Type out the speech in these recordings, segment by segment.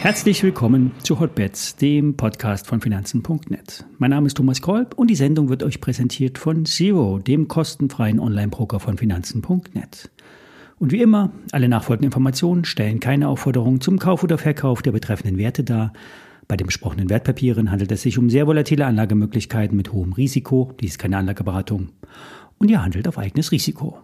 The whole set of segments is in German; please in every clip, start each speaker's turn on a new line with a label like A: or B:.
A: Herzlich willkommen zu Hotbets, dem Podcast von Finanzen.net. Mein Name ist Thomas Kolb und die Sendung wird euch präsentiert von Zero, dem kostenfreien Online-Broker von Finanzen.net. Und wie immer, alle nachfolgenden Informationen stellen keine Aufforderung zum Kauf oder Verkauf der betreffenden Werte dar. Bei den besprochenen Wertpapieren handelt es sich um sehr volatile Anlagemöglichkeiten mit hohem Risiko. Dies ist keine Anlageberatung. Und ihr handelt auf eigenes Risiko.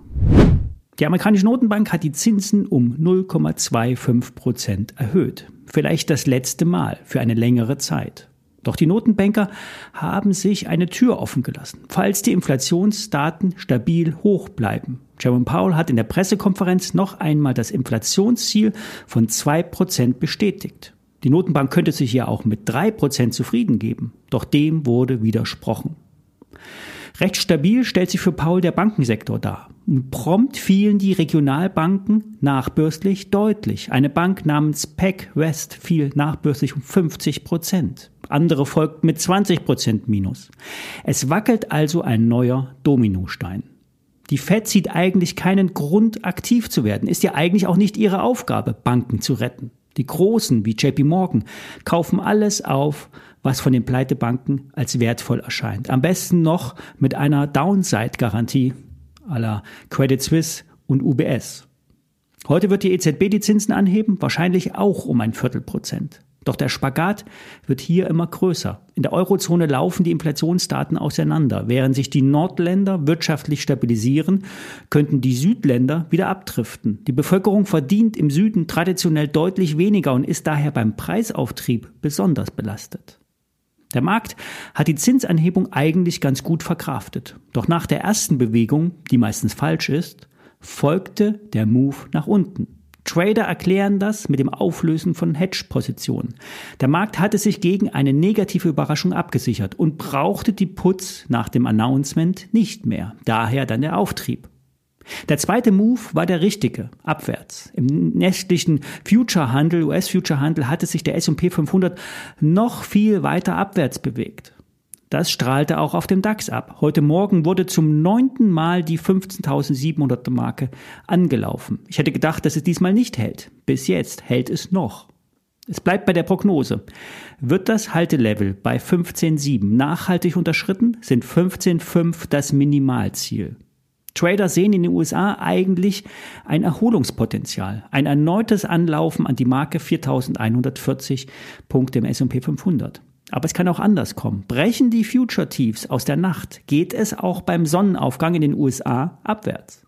A: Die amerikanische Notenbank hat die Zinsen um 0,25 Prozent erhöht. Vielleicht das letzte Mal für eine längere Zeit. Doch die Notenbanker haben sich eine Tür offen gelassen, falls die Inflationsdaten stabil hoch bleiben. Jerome Powell hat in der Pressekonferenz noch einmal das Inflationsziel von zwei Prozent bestätigt. Die Notenbank könnte sich ja auch mit drei Prozent zufrieden geben. Doch dem wurde widersprochen. Recht stabil stellt sich für Paul der Bankensektor dar. Prompt fielen die Regionalbanken nachbörslich deutlich. Eine Bank namens Peck West fiel nachbörslich um 50 Prozent. Andere folgten mit 20 Prozent Minus. Es wackelt also ein neuer Dominostein. Die Fed sieht eigentlich keinen Grund, aktiv zu werden. Ist ja eigentlich auch nicht ihre Aufgabe, Banken zu retten. Die Großen wie JP Morgan kaufen alles auf, was von den Pleitebanken als wertvoll erscheint. Am besten noch mit einer Downside-Garantie aller Credit Suisse und UBS. Heute wird die EZB die Zinsen anheben, wahrscheinlich auch um ein Viertelprozent. Doch der Spagat wird hier immer größer. In der Eurozone laufen die Inflationsdaten auseinander. Während sich die Nordländer wirtschaftlich stabilisieren, könnten die Südländer wieder abdriften. Die Bevölkerung verdient im Süden traditionell deutlich weniger und ist daher beim Preisauftrieb besonders belastet. Der Markt hat die Zinsanhebung eigentlich ganz gut verkraftet. Doch nach der ersten Bewegung, die meistens falsch ist, folgte der Move nach unten. Trader erklären das mit dem Auflösen von Hedge-Positionen. Der Markt hatte sich gegen eine negative Überraschung abgesichert und brauchte die Putz nach dem Announcement nicht mehr. Daher dann der Auftrieb. Der zweite Move war der richtige, abwärts. Im nächtlichen Future-Handel, US-Future-Handel, hatte sich der S&P 500 noch viel weiter abwärts bewegt. Das strahlte auch auf dem DAX ab. Heute Morgen wurde zum neunten Mal die 15.700 Marke angelaufen. Ich hätte gedacht, dass es diesmal nicht hält. Bis jetzt hält es noch. Es bleibt bei der Prognose. Wird das Haltelevel bei 15.7 nachhaltig unterschritten, sind 15.5 das Minimalziel. Trader sehen in den USA eigentlich ein Erholungspotenzial, ein erneutes Anlaufen an die Marke 4140 Punkte im S&P 500. Aber es kann auch anders kommen. Brechen die Future Tiefs aus der Nacht, geht es auch beim Sonnenaufgang in den USA abwärts.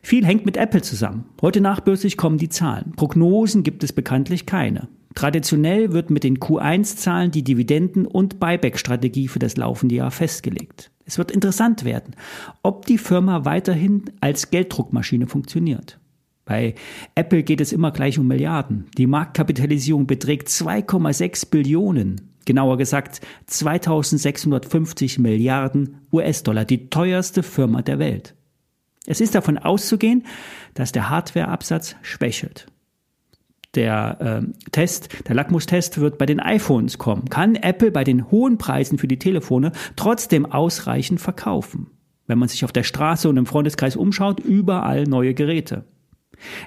A: Viel hängt mit Apple zusammen. Heute nachbörslich kommen die Zahlen. Prognosen gibt es bekanntlich keine. Traditionell wird mit den Q1-Zahlen die Dividenden- und Buyback-Strategie für das laufende Jahr festgelegt. Es wird interessant werden, ob die Firma weiterhin als Gelddruckmaschine funktioniert. Bei Apple geht es immer gleich um Milliarden. Die Marktkapitalisierung beträgt 2,6 Billionen, genauer gesagt 2650 Milliarden US-Dollar, die teuerste Firma der Welt. Es ist davon auszugehen, dass der Hardwareabsatz schwächelt der äh, Test, der Lackmustest wird bei den iPhones kommen. Kann Apple bei den hohen Preisen für die Telefone trotzdem ausreichend verkaufen? Wenn man sich auf der Straße und im Freundeskreis umschaut, überall neue Geräte.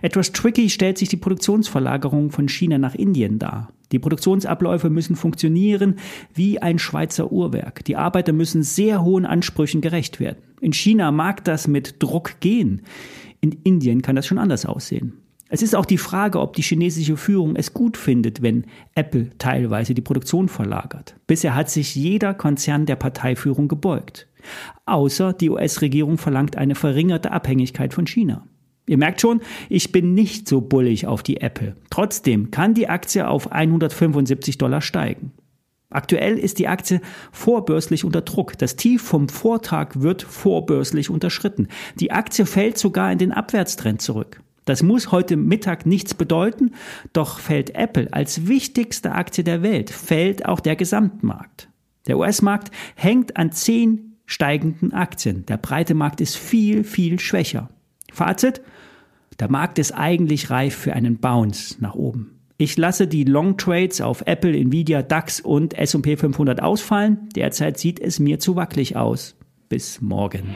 A: Etwas tricky stellt sich die Produktionsverlagerung von China nach Indien dar. Die Produktionsabläufe müssen funktionieren wie ein Schweizer Uhrwerk. Die Arbeiter müssen sehr hohen Ansprüchen gerecht werden. In China mag das mit Druck gehen. In Indien kann das schon anders aussehen. Es ist auch die Frage, ob die chinesische Führung es gut findet, wenn Apple teilweise die Produktion verlagert. Bisher hat sich jeder Konzern der Parteiführung gebeugt. Außer die US-Regierung verlangt eine verringerte Abhängigkeit von China. Ihr merkt schon, ich bin nicht so bullig auf die Apple. Trotzdem kann die Aktie auf 175 Dollar steigen. Aktuell ist die Aktie vorbörslich unter Druck. Das Tief vom Vortag wird vorbörslich unterschritten. Die Aktie fällt sogar in den Abwärtstrend zurück. Das muss heute Mittag nichts bedeuten, doch fällt Apple als wichtigste Aktie der Welt, fällt auch der Gesamtmarkt. Der US-Markt hängt an zehn steigenden Aktien. Der breite Markt ist viel, viel schwächer. Fazit? Der Markt ist eigentlich reif für einen Bounce nach oben. Ich lasse die Long Trades auf Apple, Nvidia, DAX und S&P 500 ausfallen. Derzeit sieht es mir zu wackelig aus. Bis morgen.